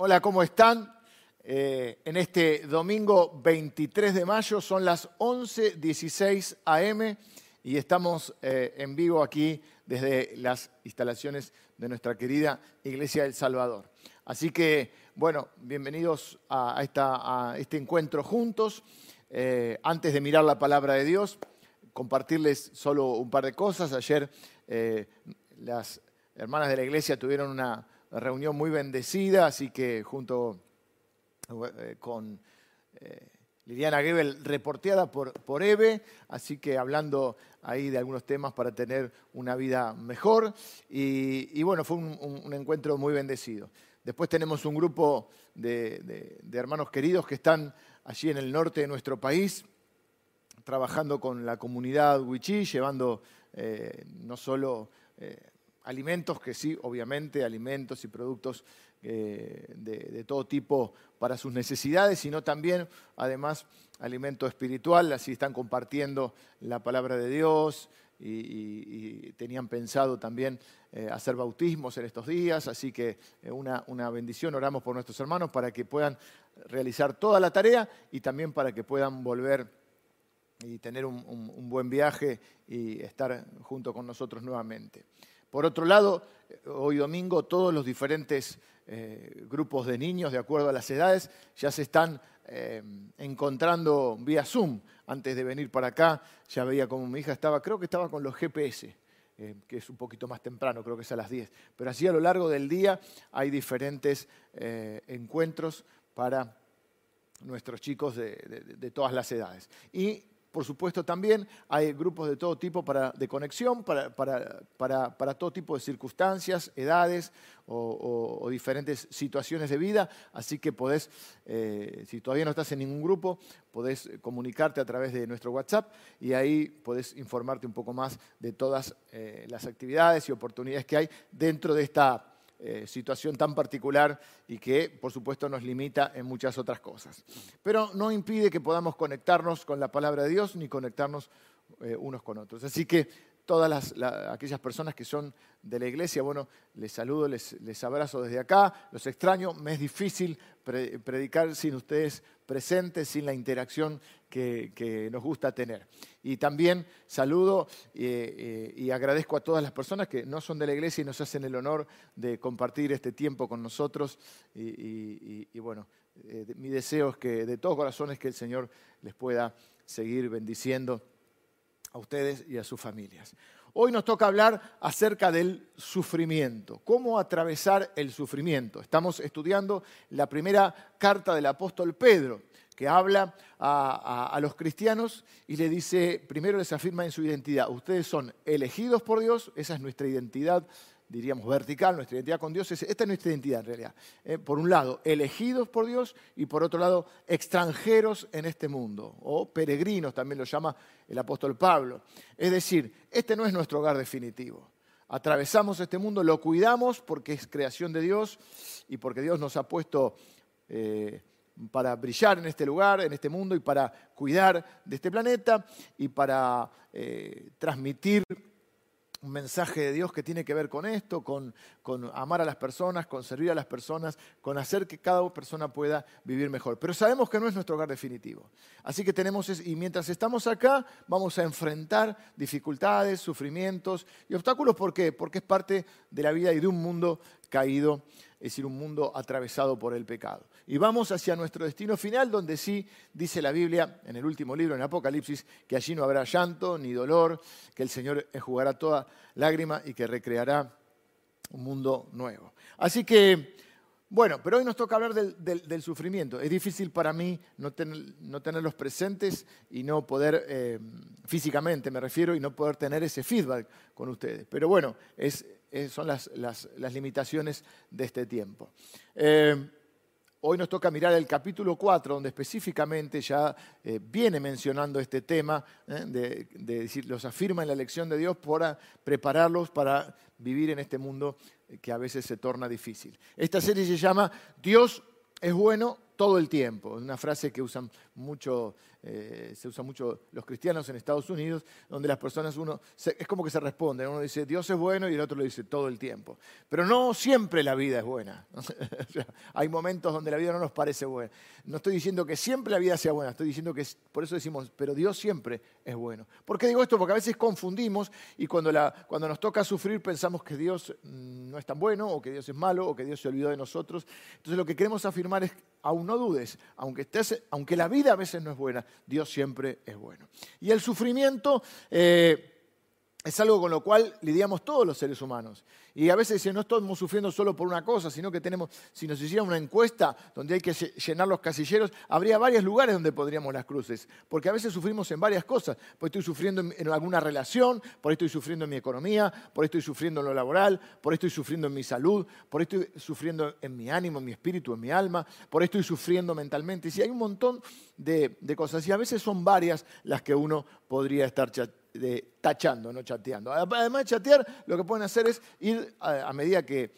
Hola, ¿cómo están? Eh, en este domingo 23 de mayo son las 11.16 am y estamos eh, en vivo aquí desde las instalaciones de nuestra querida Iglesia del Salvador. Así que, bueno, bienvenidos a, este encuentro juntos. Eh, antes de mirar la palabra de Dios, compartirles solo un par de cosas. Ayer las hermanas de la iglesia tuvieron una reunión muy bendecida, así que junto eh, con eh, Liliana Gebel, reporteada por, por Eve, así que hablando ahí de algunos temas para tener una vida mejor. Y, bueno, fue un, encuentro muy bendecido. Después tenemos un grupo de, hermanos queridos que están allí en el norte de nuestro país, trabajando con la comunidad Wichí, llevando eh, no solo alimentos, que sí, obviamente, alimentos y productos eh, de, todo tipo para sus necesidades, sino también, además, alimento espiritual, así están compartiendo la palabra de Dios y, tenían pensado también eh, hacer bautismos en estos días, así que eh, una, bendición, oramos por nuestros hermanos para que puedan realizar toda la tarea y también para que puedan volver y tener un buen viaje y estar junto con nosotros nuevamente. Por otro lado, hoy domingo todos los diferentes eh, grupos de niños, de acuerdo a las edades, ya se están eh, encontrando vía Zoom. Antes de venir para acá, ya veía como mi hija estaba, creo que estaba con los GPS, eh, que es un poquito más temprano, creo que es a las 10. Pero así a lo largo del día hay diferentes encuentros para nuestros chicos de, de, todas las edades. Y por supuesto, también hay grupos de todo tipo de conexión para, todo tipo de circunstancias, edades o, diferentes situaciones de vida. Así que podés, eh, si todavía no estás en ningún grupo, podés comunicarte a través de nuestro WhatsApp y ahí podés informarte un poco más de todas eh, las actividades y oportunidades que hay dentro de esta eh, situación tan particular y que, por supuesto, nos limita en muchas otras cosas. Pero no impide que podamos conectarnos con la palabra de Dios ni conectarnos eh, unos con otros. Así que todas aquellas personas que son de la iglesia, bueno, les saludo, les, abrazo desde acá, los extraño, me es difícil predicar sin ustedes presentes, sin la interacción que, nos gusta tener. Y también saludo eh, y agradezco a todas las personas que no son de la iglesia y nos hacen el honor de compartir este tiempo con nosotros. Y, bueno, eh, mi deseo es que de todo corazón es que el Señor les pueda seguir bendiciendo a ustedes y a sus familias. Hoy nos toca hablar acerca del sufrimiento, cómo atravesar el sufrimiento. Estamos estudiando la primera carta del apóstol Pedro que habla a, los cristianos y le dice, primero les afirma en su identidad, ustedes son elegidos por Dios, esa es nuestra identidad, diríamos vertical, nuestra identidad con Dios, esta es nuestra identidad en realidad. Eh, por un lado, elegidos por Dios y por otro lado, extranjeros en este mundo, o peregrinos también lo llama el apóstol Pablo. Es decir, este no es nuestro hogar definitivo. Atravesamos este mundo, lo cuidamos porque es creación de Dios y porque Dios nos ha puesto... Eh, para brillar en este lugar, en este mundo y para cuidar de este planeta y para eh, transmitir un mensaje de Dios que tiene que ver con esto, con, amar a las personas, con servir a las personas, con hacer que cada persona pueda vivir mejor. Pero sabemos que no es nuestro hogar definitivo. Así que tenemos, y mientras estamos acá, vamos a enfrentar dificultades, sufrimientos y obstáculos. ¿Por qué? Porque es parte de la vida y de un mundo caído es decir, un mundo atravesado por el pecado. Y vamos hacia nuestro destino final, donde sí dice la Biblia, en el último libro, en Apocalipsis, que allí no habrá llanto ni dolor, que el Señor enjugará toda lágrima y que recreará un mundo nuevo. Así que, bueno, pero hoy nos toca hablar del, sufrimiento. Es difícil para mí no, tenerlos presentes y no poder, eh, físicamente me refiero, y no poder tener ese feedback con ustedes. Pero bueno, son las, limitaciones de este tiempo. Eh, hoy nos toca mirar el capítulo 4, donde específicamente ya eh, viene mencionando este tema, de, decir, los afirma en la elección de Dios para prepararlos para vivir en este mundo que a veces se torna difícil. Esta serie se llama Dios es bueno todo el tiempo, una frase que usan mucho eh, se usa mucho los cristianos en Estados Unidos, donde las personas, uno, es como que se responden, uno dice Dios es bueno y el otro lo dice todo el tiempo. Pero no siempre la vida es buena. hay momentos donde la vida no nos parece buena. No estoy diciendo que siempre la vida sea buena, estoy diciendo que, por eso decimos, pero Dios siempre es bueno. ¿Por qué digo esto? Porque a veces confundimos y cuando, la, cuando nos toca sufrir pensamos que Dios mm, no es tan bueno o que Dios es malo o que Dios se olvidó de nosotros. Entonces lo que queremos afirmar es, aún no dudes, aunque, estés, aunque la vida a veces no es buena, Dios siempre es bueno. Y el sufrimiento eh, es algo con lo cual lidiamos todos los seres humanos. Y a veces no estamos sufriendo solo por una cosa, sino que tenemos, si nos hiciera una encuesta donde hay que llenar los casilleros, habría varios lugares donde podríamos las cruces. Porque a veces sufrimos en varias cosas. Por estoy sufriendo en alguna relación, por estoy sufriendo en mi economía, por estoy sufriendo en lo laboral, por estoy sufriendo en mi salud, por estoy sufriendo en mi ánimo, en mi espíritu, en mi alma, por estoy sufriendo mentalmente. Y si hay un montón de, de cosas, y a veces son varias las que uno podría estar de, tachando, no chateando. Además de chatear, lo que pueden hacer es ir a, medida que,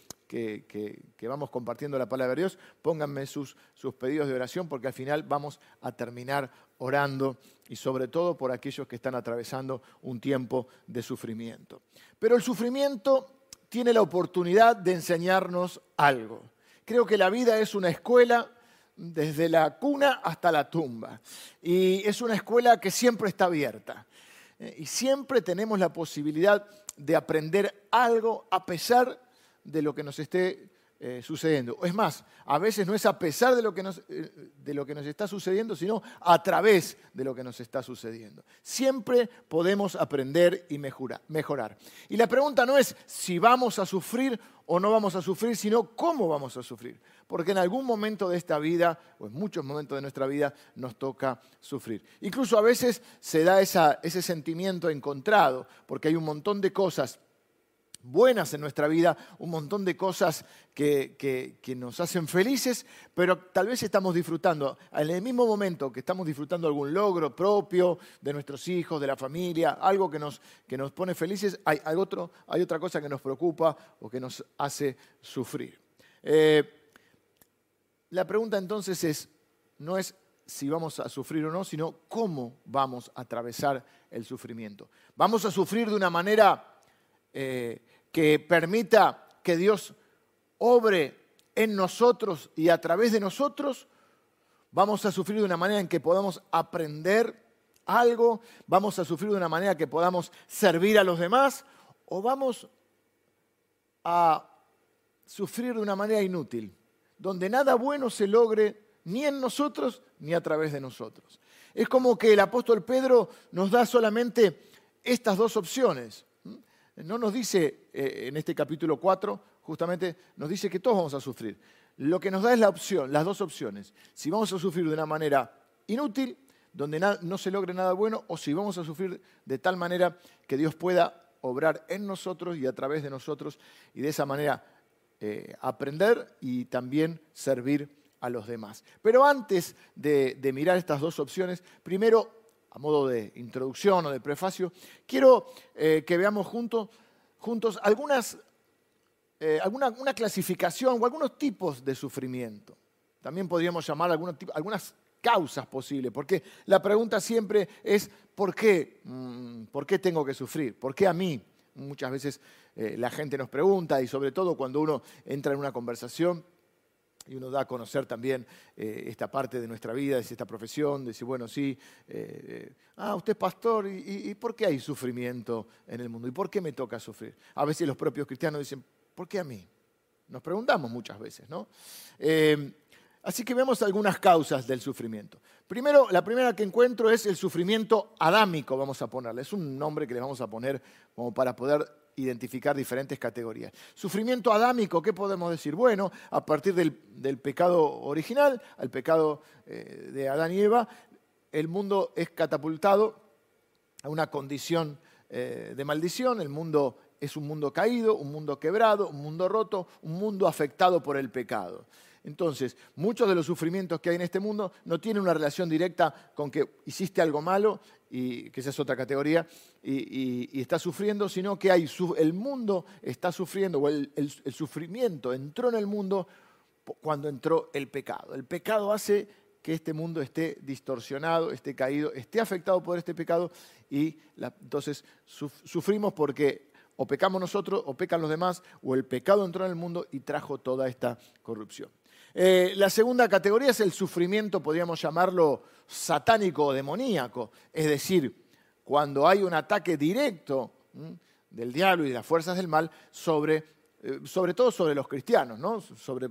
vamos compartiendo la palabra de Dios, pónganme sus, sus pedidos de oración porque al final vamos a terminar orando y sobre todo por aquellos que están atravesando un tiempo de sufrimiento. Pero el sufrimiento tiene la oportunidad de enseñarnos algo. Creo que la vida es una escuela desde la cuna hasta la tumba. Y es una escuela que siempre está abierta. Eh, y siempre tenemos la posibilidad de aprender algo a pesar de lo que nos esté eh, sucediendo. Es más, a veces no es a pesar de lo, que nos, eh, de lo que nos está sucediendo, sino a través de lo que nos está sucediendo. Siempre podemos aprender y mejorar. Y la pregunta no es si vamos a sufrir o no vamos a sufrir, sino cómo vamos a sufrir. Porque en algún momento de esta vida, o en muchos momentos de nuestra vida, nos toca sufrir. Incluso a veces se da ese sentimiento encontrado, porque hay un montón de cosas buenas en nuestra vida, un montón de cosas que, nos hacen felices, pero tal vez estamos disfrutando, en el mismo momento que estamos disfrutando algún logro propio de nuestros hijos, de la familia, algo que nos, que nos pone felices, hay, otro, hay otra cosa que nos preocupa o que nos hace sufrir. Eh, la pregunta entonces es, no es si vamos a sufrir o no, sino cómo vamos a atravesar el sufrimiento. ¿Vamos a sufrir de una manera eh, que permita que Dios obre en nosotros y a través de nosotros, vamos a sufrir de una manera en que podamos aprender algo, vamos a sufrir de una manera que podamos servir a los demás, o vamos a sufrir de una manera inútil, donde nada bueno se logre ni en nosotros ni a través de nosotros. Es como que el apóstol Pedro nos da solamente estas dos opciones no nos dice eh, en este capítulo 4, justamente nos dice que todos vamos a sufrir. Lo que nos da es la opción, las dos opciones. Si vamos a sufrir de una manera inútil, donde no se logre nada bueno, o si vamos a sufrir de tal manera que Dios pueda obrar en nosotros y a través de nosotros y de esa manera eh, aprender y también servir a los demás. Pero antes de, de mirar estas dos opciones, primero a modo de introducción o de prefacio, quiero eh, que veamos juntos, juntos algunas, eh, alguna, una clasificación o algunos tipos de sufrimiento. También podríamos llamar algunas causas posibles, porque la pregunta siempre es ¿por qué? Mm, ¿Por qué tengo que sufrir? ¿Por qué a mí? Muchas veces eh, la gente nos pregunta y sobre todo cuando uno entra en una conversación y uno da a conocer también eh, esta parte de nuestra vida, de esta profesión, de decir, bueno, sí, eh, eh, ah, usted es pastor, ¿y, por qué hay sufrimiento en el mundo? ¿Y por qué me toca sufrir? A veces los propios cristianos dicen, ¿por qué a mí? Nos preguntamos muchas veces, ¿no? así que vemos algunas causas del sufrimiento. Primero, la primera que encuentro es el sufrimiento adámico, vamos a ponerle. Es un nombre que le vamos a poner como para poder identificar diferentes categorías. Sufrimiento adámico, ¿qué podemos decir? Bueno, a partir del, pecado original, al pecado eh, de Adán y Eva, el mundo es catapultado a una condición eh, de maldición, el mundo es un mundo caído, un mundo quebrado, un mundo roto, un mundo afectado por el pecado. Entonces, muchos de los sufrimientos que hay en este mundo no tienen una relación directa con que hiciste algo malo, y que esa es otra categoría, y, está sufriendo, sino que hay, el mundo está sufriendo, o el, sufrimiento entró en el mundo cuando entró el pecado. El pecado hace que este mundo esté distorsionado, esté caído, esté afectado por este pecado y entonces sufrimos porque o pecamos nosotros o pecan los demás o el pecado entró en el mundo y trajo toda esta corrupción. Eh, la segunda categoría es el sufrimiento, podríamos llamarlo satánico o demoníaco, es decir, cuando hay un ataque directo del diablo y de las fuerzas del mal sobre, eh, sobre todo sobre los cristianos, ¿no? sobre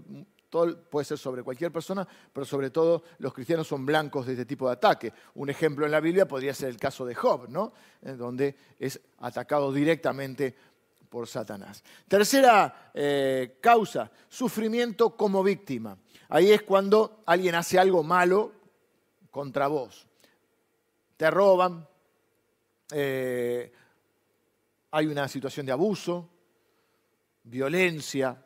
puede ser sobre cualquier persona, pero sobre todo los cristianos son blancos de este tipo de ataque. Un ejemplo en la Biblia podría ser el caso de Job, ¿no? donde es atacado directamente por Satanás. Tercera eh, causa, sufrimiento como víctima. Ahí es cuando alguien hace algo malo contra vos. Te roban, eh, hay una situación de abuso, violencia,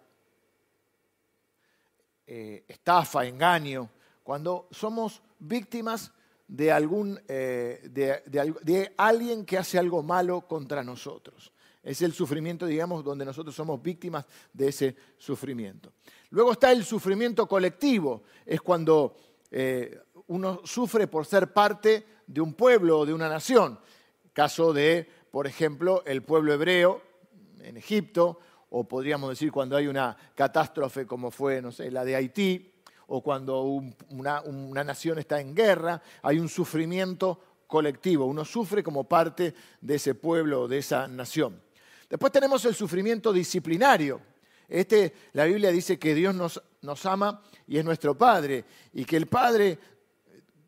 eh, estafa, engaño, cuando somos víctimas de, algún, eh, de, alguien que hace algo malo contra nosotros. Es el sufrimiento, digamos, donde nosotros somos víctimas de ese sufrimiento. Luego está el sufrimiento colectivo, es cuando eh, uno sufre por ser parte de un pueblo o de una nación. Caso de, por ejemplo, el pueblo hebreo en Egipto, o podríamos decir cuando hay una catástrofe como fue, no sé, la de Haití, o cuando una, nación está en guerra, hay un sufrimiento colectivo, uno sufre como parte de ese pueblo o de esa nación. Después tenemos el sufrimiento disciplinario. Este, la Biblia dice que Dios nos, ama y es nuestro Padre, y que el Padre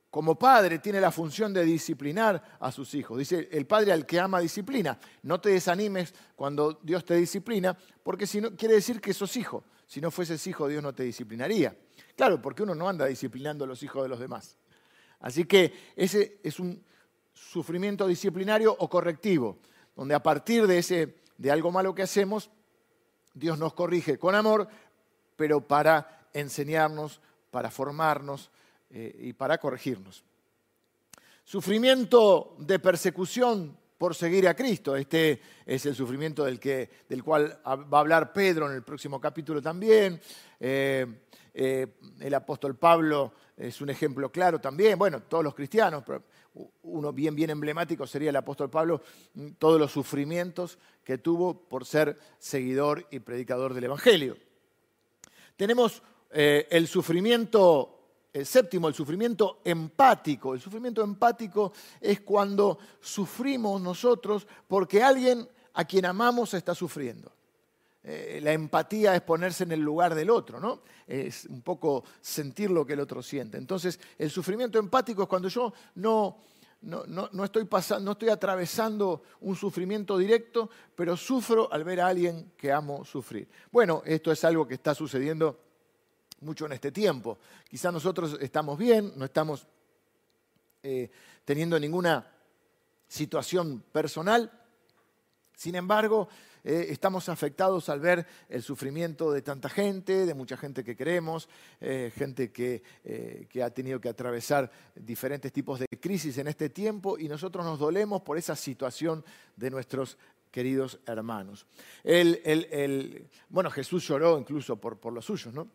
como padre tiene la función de disciplinar a sus hijos. Dice, el padre al que ama disciplina. No te desanimes cuando Dios te disciplina, porque si no, quiere decir que sos hijo. Si no fueses hijo, Dios no te disciplinaría. Claro, porque uno no anda disciplinando a los hijos de los demás. Así que ese es un sufrimiento disciplinario o correctivo, donde a partir de, ese, de algo malo que hacemos, Dios nos corrige con amor, pero para enseñarnos, para formarnos, eh, y para corregirnos. Sufrimiento de persecución por seguir a Cristo. Este es el sufrimiento del, que, del cual va a hablar Pedro en el próximo capítulo también. Eh, eh, el apóstol Pablo es un ejemplo claro también. Bueno, todos los cristianos, pero uno bien, bien emblemático sería el apóstol Pablo, todos los sufrimientos que tuvo por ser seguidor y predicador del Evangelio. Tenemos el sufrimiento el séptimo, el sufrimiento empático. El sufrimiento empático es cuando sufrimos nosotros porque alguien a quien amamos está sufriendo. Eh, la empatía es ponerse en el lugar del otro, ¿no? Es un poco sentir lo que el otro siente. Entonces, el sufrimiento empático es cuando yo no, no, estoy pasando, no estoy atravesando un sufrimiento directo, pero sufro al ver a alguien que amo sufrir. Bueno, esto es algo que está sucediendo mucho en este tiempo. Quizá nosotros estamos bien, no estamos eh, teniendo ninguna situación personal, sin embargo, eh, estamos afectados al ver el sufrimiento de tanta gente, de mucha gente que queremos, eh, gente que, que, ha tenido que atravesar diferentes tipos de crisis en este tiempo y nosotros nos dolemos por esa situación de nuestros queridos hermanos. El, bueno, Jesús lloró incluso por, por los suyos, ¿no?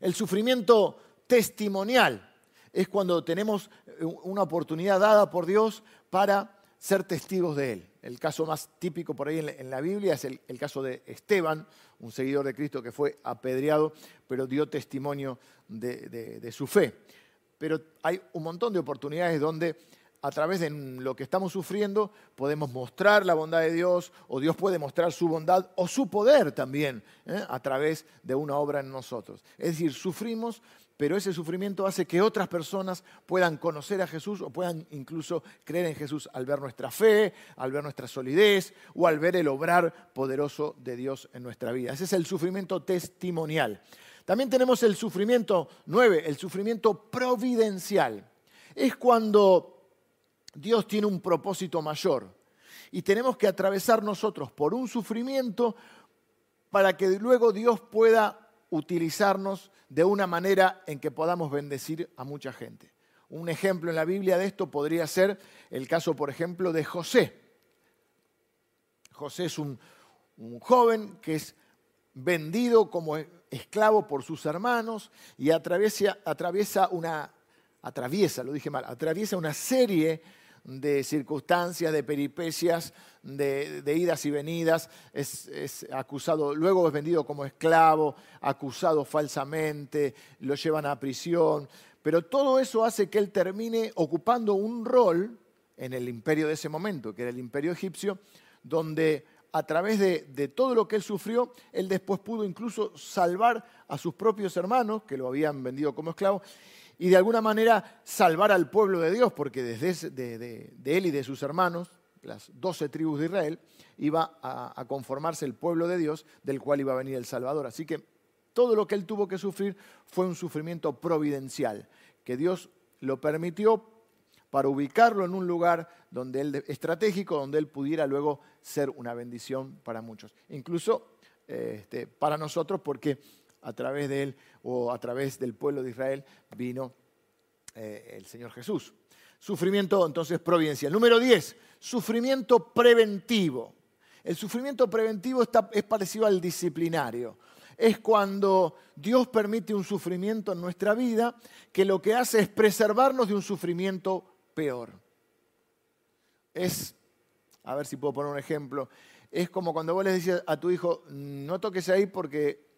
El sufrimiento testimonial es cuando tenemos eh, una oportunidad dada por Dios para ser testigos de Él. El caso más típico por ahí en la Biblia es el, caso de Esteban, un seguidor de Cristo que fue apedreado, pero dio testimonio de su fe. Pero hay un montón de oportunidades donde a través de lo que estamos sufriendo podemos mostrar la bondad de Dios o Dios puede mostrar su bondad o su poder también ¿eh? a través de una obra en nosotros. Es decir, sufrimos, pero ese sufrimiento hace que otras personas puedan conocer a Jesús o puedan incluso creer en Jesús al ver nuestra fe, al ver nuestra solidez o al ver el obrar poderoso de Dios en nuestra vida. Ese es el sufrimiento testimonial. También tenemos el sufrimiento nueve, el sufrimiento providencial. Es cuando Dios tiene un propósito mayor y tenemos que atravesar nosotros por un sufrimiento para que luego Dios pueda utilizarnos de una manera en que podamos bendecir a mucha gente. Un ejemplo en la Biblia de esto podría ser el caso, por ejemplo, de José. José es un, joven que es vendido como esclavo por sus hermanos y atraviesa, atraviesa una, atraviesa, lo dije mal, atraviesa una serie de circunstancias, de peripecias, de, idas y venidas, es, acusado, luego es vendido como esclavo, acusado falsamente, lo llevan a prisión, pero todo eso hace que él termine ocupando un rol en el imperio de ese momento, que era el imperio egipcio, donde a través de, de, todo lo que él sufrió, él después pudo incluso salvar a sus propios hermanos, que lo habían vendido como esclavo, y de alguna manera salvar al pueblo de Dios, porque desde de, él y de sus hermanos, las doce tribus de Israel, iba a, conformarse el pueblo de Dios del cual iba a venir el Salvador. Así que todo lo que él tuvo que sufrir fue un sufrimiento providencial, que Dios lo permitió para ubicarlo en un lugar donde él, estratégico, donde él pudiera luego ser una bendición para muchos. Incluso este, para nosotros, porque a través de él o a través del pueblo de Israel vino eh, el Señor Jesús. Sufrimiento entonces providencial. Número 10, sufrimiento preventivo. El sufrimiento preventivo es parecido al disciplinario. Es cuando Dios permite un sufrimiento en nuestra vida que lo que hace es preservarnos de un sufrimiento peor. Es, a ver si puedo poner un ejemplo, es como cuando vos le decís a tu hijo, no toques ahí porque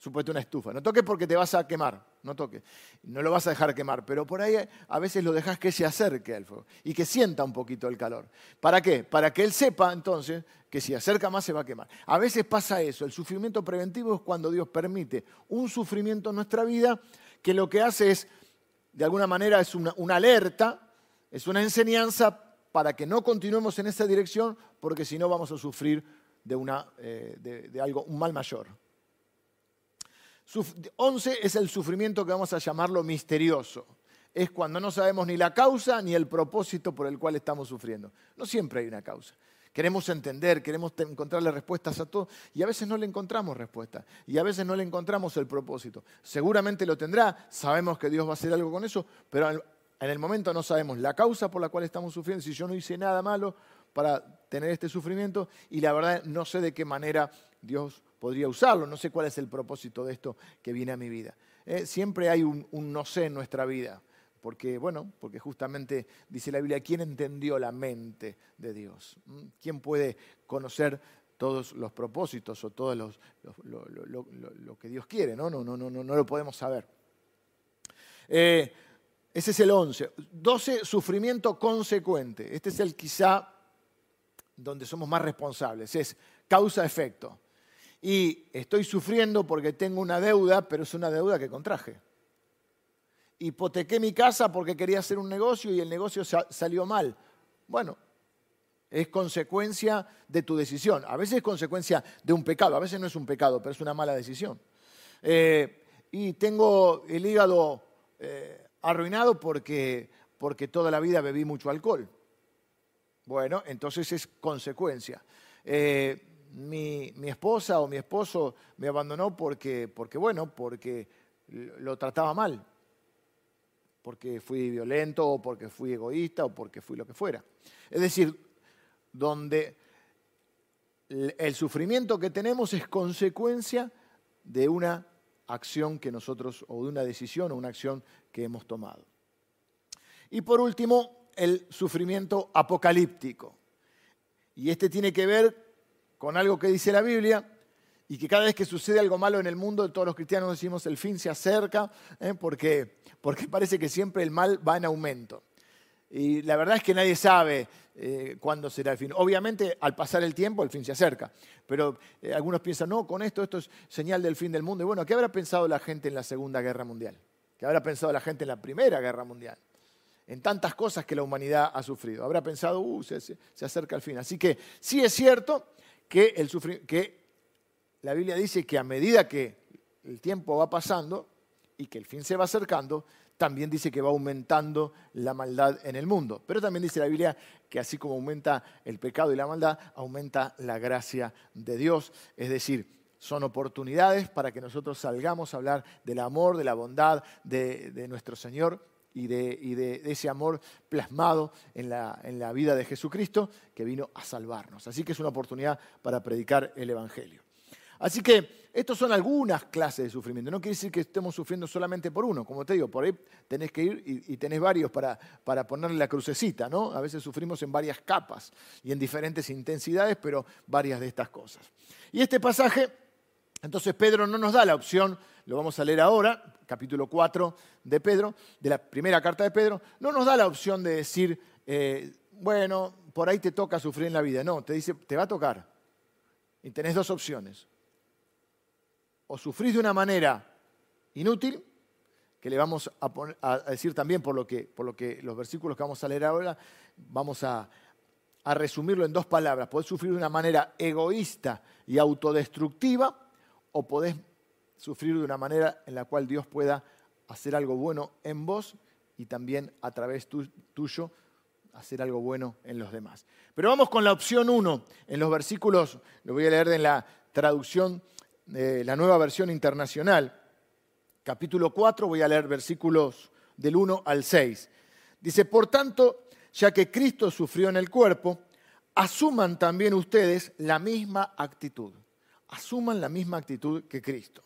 supuesto una estufa. No toques porque te vas a quemar, no toques. No lo vas a dejar quemar, pero por ahí a veces lo dejas que se acerque al fuego y que sienta un poquito el calor. ¿Para qué? Para que él sepa entonces que si acerca más se va a quemar. A veces pasa eso, el sufrimiento preventivo es cuando Dios permite un sufrimiento en nuestra vida que lo que hace es, de alguna manera, es una, alerta, es una enseñanza para que no continuemos en esa dirección, porque si no vamos a sufrir de, una, eh, de algo, un mal mayor. 11 es el sufrimiento que vamos a llamarlo misterioso. Es cuando no sabemos ni la causa ni el propósito por el cual estamos sufriendo. No siempre hay una causa. Queremos entender, queremos encontrarle respuestas a todo y a veces no le encontramos respuesta y a veces no le encontramos el propósito. Seguramente lo tendrá, sabemos que Dios va a hacer algo con eso, pero en el momento no sabemos la causa por la cual estamos sufriendo, si yo no hice nada malo para tener este sufrimiento y la verdad no sé de qué manera Dios podría usarlo, no sé cuál es el propósito de esto que viene a mi vida. Eh, siempre hay un, no sé en nuestra vida, porque, bueno, porque justamente dice la Biblia, ¿quién entendió la mente de Dios? ¿Mm? ¿Quién puede conocer todos los propósitos o todo los, lo, que Dios quiere? No, no, no, no, no, lo podemos saber. Eh, ese es el 11. 12, sufrimiento consecuente. Este es el quizá donde somos más responsables. Es causa-efecto y estoy sufriendo porque tengo una deuda, pero es una deuda que contraje. Hipotequé mi casa porque quería hacer un negocio y el negocio salió mal. Bueno, es consecuencia de tu decisión. A veces es consecuencia de un pecado, a veces no es un pecado, pero es una mala decisión. Eh, y tengo el hígado eh, arruinado porque, porque toda la vida bebí mucho alcohol. Bueno, entonces es consecuencia. Eh, mi, esposa o mi esposo me abandonó porque, porque, bueno, porque lo trataba mal, porque fui violento o porque fui egoísta o porque fui lo que fuera. Es decir, donde el sufrimiento que tenemos es consecuencia de una acción que nosotros, o de una decisión o una acción que hemos tomado. Y por último, el sufrimiento apocalíptico. Y este tiene que ver con algo que dice la Biblia y que cada vez que sucede algo malo en el mundo, todos los cristianos decimos el fin se acerca, ¿eh? porque, porque parece que siempre el mal va en aumento. Y la verdad es que nadie sabe eh, cuándo será el fin. Obviamente, al pasar el tiempo, el fin se acerca. Pero eh, algunos piensan, no, con esto, esto es señal del fin del mundo. Y bueno, ¿qué habrá pensado la gente en la Segunda Guerra Mundial? ¿Qué habrá pensado la gente en la Primera Guerra Mundial? En tantas cosas que la humanidad ha sufrido. Habrá pensado, uh, se, se acerca el fin. Así que sí es cierto que, la Biblia dice que a medida que el tiempo va pasando y que el fin se va acercando, también dice que va aumentando la maldad en el mundo. Pero también dice la Biblia que así como aumenta el pecado y la maldad, aumenta la gracia de Dios. Es decir, son oportunidades para que nosotros salgamos a hablar del amor, de la bondad de nuestro Señor y, de, ese amor plasmado en la, vida de Jesucristo que vino a salvarnos. Así que es una oportunidad para predicar el Evangelio. Así que estos son algunas clases de sufrimiento. No quiere decir que estemos sufriendo solamente por uno. Como te digo, por ahí tenés que ir y, tenés varios para, para ponerle la crucecita, ¿no? A veces sufrimos en varias capas y en diferentes intensidades, pero varias de estas cosas. Y este pasaje, entonces Pedro no nos da la opción, lo vamos a leer ahora, capítulo 4 de Pedro, de la primera carta de Pedro, no nos da la opción de decir, eh, bueno, por ahí te toca sufrir en la vida. No, te dice, te va a tocar. Y tenés dos opciones. O sufrís de una manera inútil, que le vamos a, decir también por lo, que, por lo que los versículos que vamos a leer ahora, vamos a, a resumirlo en dos palabras. Podés sufrir de una manera egoísta y autodestructiva, o podés sufrir de una manera en la cual Dios pueda hacer algo bueno en vos y también a través tuyo hacer algo bueno en los demás. Pero vamos con la opción 1 en los versículos, lo voy a leer en la traducción de la nueva versión internacional, capítulo 4, voy a leer versículos del 1 al 6. Dice, por tanto, ya que Cristo sufrió en el cuerpo, asuman también ustedes la misma actitud. Asuman la misma actitud que Cristo.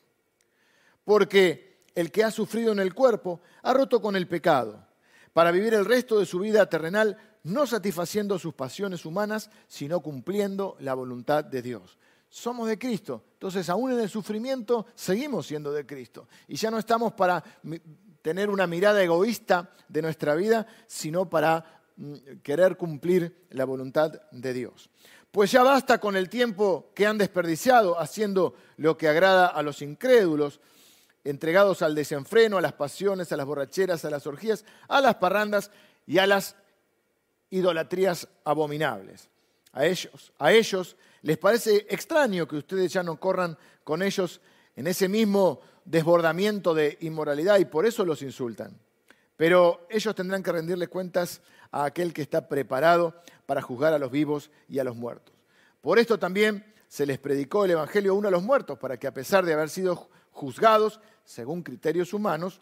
Porque el que ha sufrido en el cuerpo ha roto con el pecado para vivir el resto de su vida terrenal no satisfaciendo sus pasiones humanas, sino cumpliendo la voluntad de Dios. Somos de Cristo, entonces aún en el sufrimiento seguimos siendo de Cristo. Y ya no estamos para tener una mirada egoísta de nuestra vida, sino para mm, querer cumplir la voluntad de Dios. Pues ya basta con el tiempo que han desperdiciado haciendo lo que agrada a los incrédulos, entregados al desenfreno, a las pasiones, a las borracheras, a las orgías, a las parrandas y a las idolatrías abominables. A ellos, a ellos les parece extraño que ustedes ya no corran con ellos en ese mismo desbordamiento de inmoralidad y por eso los insultan. Pero ellos tendrán que rendirle cuentas a aquel que está preparado para juzgar a los vivos y a los muertos. Por esto también se les predicó el Evangelio uno a los muertos, para que a pesar de haber sido juzgados según criterios humanos,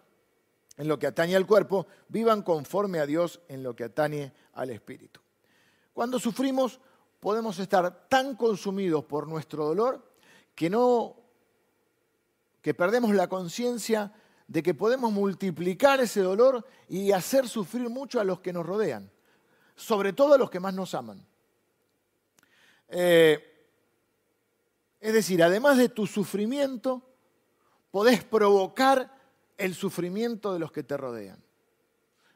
en lo que atañe al cuerpo, vivan conforme a Dios en lo que atañe al espíritu. Cuando sufrimos podemos estar tan consumidos por nuestro dolor que no que perdemos la conciencia de que podemos multiplicar ese dolor y hacer sufrir mucho a los que nos rodean, sobre todo a los que más nos aman. Eh, es decir, además de tu sufrimiento, podés provocar el sufrimiento de los que te rodean.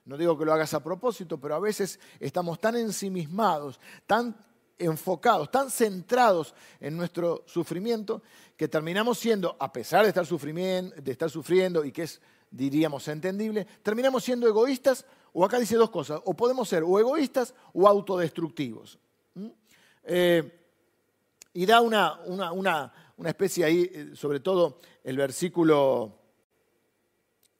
No digo que lo hagas a propósito, pero a veces estamos tan ensimismados, tan enfocados, tan centrados en nuestro sufrimiento, que terminamos siendo, a pesar de estar, sufriendo, y que es, diríamos, entendible, terminamos siendo egoístas, o acá dice dos cosas, o podemos ser o egoístas o autodestructivos. ¿Mm? Eh, y da una una especie ahí, eh, sobre todo el versículo,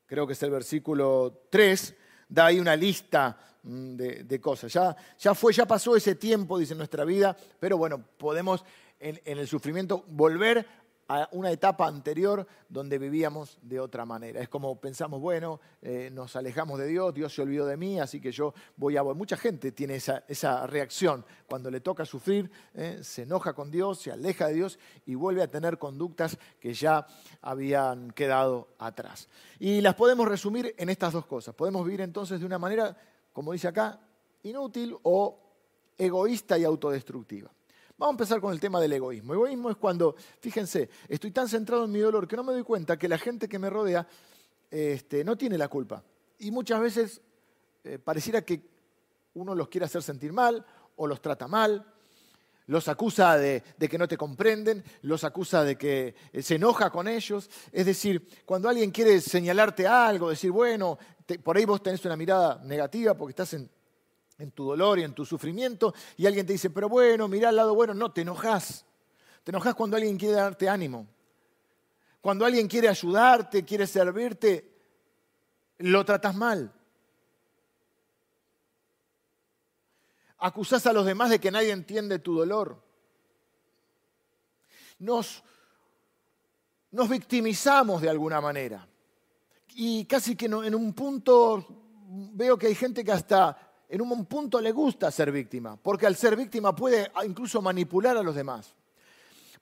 creo que es el versículo 3, da ahí una lista mm, de, cosas. Ya, ya fue, ya pasó ese tiempo, dice nuestra vida, pero bueno, podemos en, en el sufrimiento volver a una etapa anterior donde vivíamos de otra manera. Es como pensamos, bueno, eh, nos alejamos de Dios, Dios se olvidó de mí, así que yo voy a... Mucha gente tiene esa, reacción. Cuando le toca sufrir, eh, se enoja con Dios, se aleja de Dios y vuelve a tener conductas que ya habían quedado atrás. Y las podemos resumir en estas dos cosas. Podemos vivir entonces de una manera, como dice acá, inútil o egoísta y autodestructiva. Vamos a empezar con el tema del egoísmo. Egoísmo es cuando, fíjense, estoy tan centrado en mi dolor que no me doy cuenta que la gente que me rodea este, no tiene la culpa. Y muchas veces eh, pareciera que uno los quiere hacer sentir mal o los trata mal, los acusa de, que no te comprenden, los acusa de que eh, se enoja con ellos. Es decir, cuando alguien quiere señalarte algo, decir, bueno, por ahí vos tenés una mirada negativa porque estás en, en tu dolor y en tu sufrimiento, y alguien te dice, pero bueno, mira al lado bueno, no, te enojas. Te enojas cuando alguien quiere darte ánimo. Cuando alguien quiere ayudarte, quiere servirte, lo tratas mal. Acusás a los demás de que nadie entiende tu dolor. Nos, nos victimizamos de alguna manera. Y casi que en un punto veo que hay gente que hasta en un punto le gusta ser víctima, porque al ser víctima puede incluso manipular a los demás.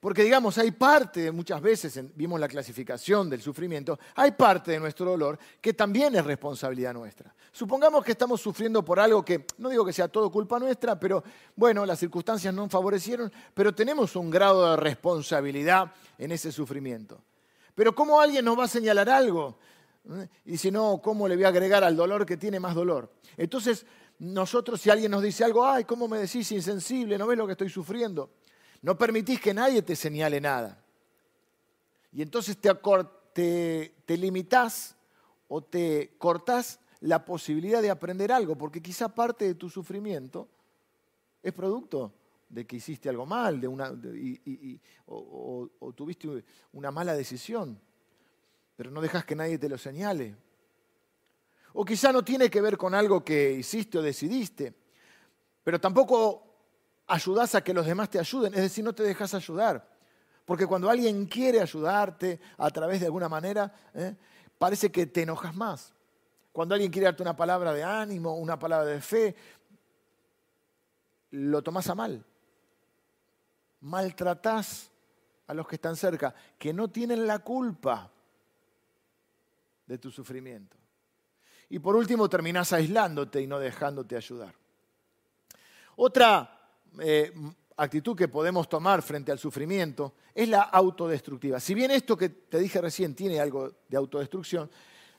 Porque digamos, hay parte, muchas veces vimos la clasificación del sufrimiento, hay parte de nuestro dolor que también es responsabilidad nuestra. Supongamos que estamos sufriendo por algo que, no digo que sea todo culpa nuestra, pero bueno, las circunstancias no favorecieron, pero tenemos un grado de responsabilidad en ese sufrimiento. Pero ¿cómo alguien nos va a señalar algo? ¿Eh? Y si no, ¿cómo le voy a agregar al dolor que tiene más dolor? Entonces, nosotros si alguien nos dice algo, ay, ¿cómo me decís insensible? ¿No ves lo que estoy sufriendo? No permitís que nadie te señale nada. Y entonces te, te, te limitás o te cortás la posibilidad de aprender algo, porque quizá parte de tu sufrimiento es producto de que hiciste algo mal, de una, o, tuviste una mala decisión, pero no dejas que nadie te lo señale. O quizá no tiene que ver con algo que hiciste o decidiste, pero tampoco ayudás a que los demás te ayuden, es decir, no te dejas ayudar. Porque cuando alguien quiere ayudarte a través de alguna manera, ¿eh? parece que te enojas más. Cuando alguien quiere darte una palabra de ánimo, una palabra de fe, lo tomás a mal. Maltratás a los que están cerca, que no tienen la culpa de tu sufrimiento. Y por último terminás aislándote y no dejándote ayudar. Otra eh, actitud que podemos tomar frente al sufrimiento es la autodestructiva. Si bien esto que te dije recién tiene algo de autodestrucción,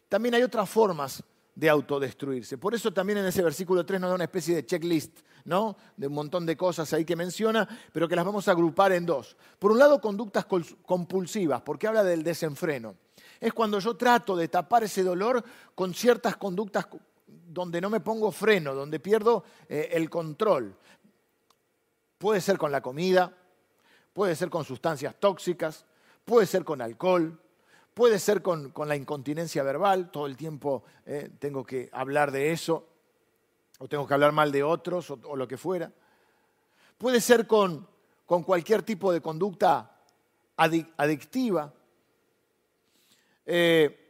también hay otras formas de autodestruirse. Por eso también en ese versículo 3 nos da una especie de checklist, ¿no? De un montón de cosas ahí que menciona, pero que las vamos a agrupar en dos. Por un lado, conductas compulsivas, porque habla del desenfreno. Es cuando yo trato de tapar ese dolor con ciertas conductas donde no me pongo freno, donde pierdo eh, el control. Puede ser con la comida, puede ser con sustancias tóxicas, puede ser con alcohol, puede ser con, la incontinencia verbal, todo el tiempo eh, tengo que hablar de eso, o tengo que hablar mal de otros, o, lo que fuera. Puede ser con, cualquier tipo de conducta adictiva. Eh,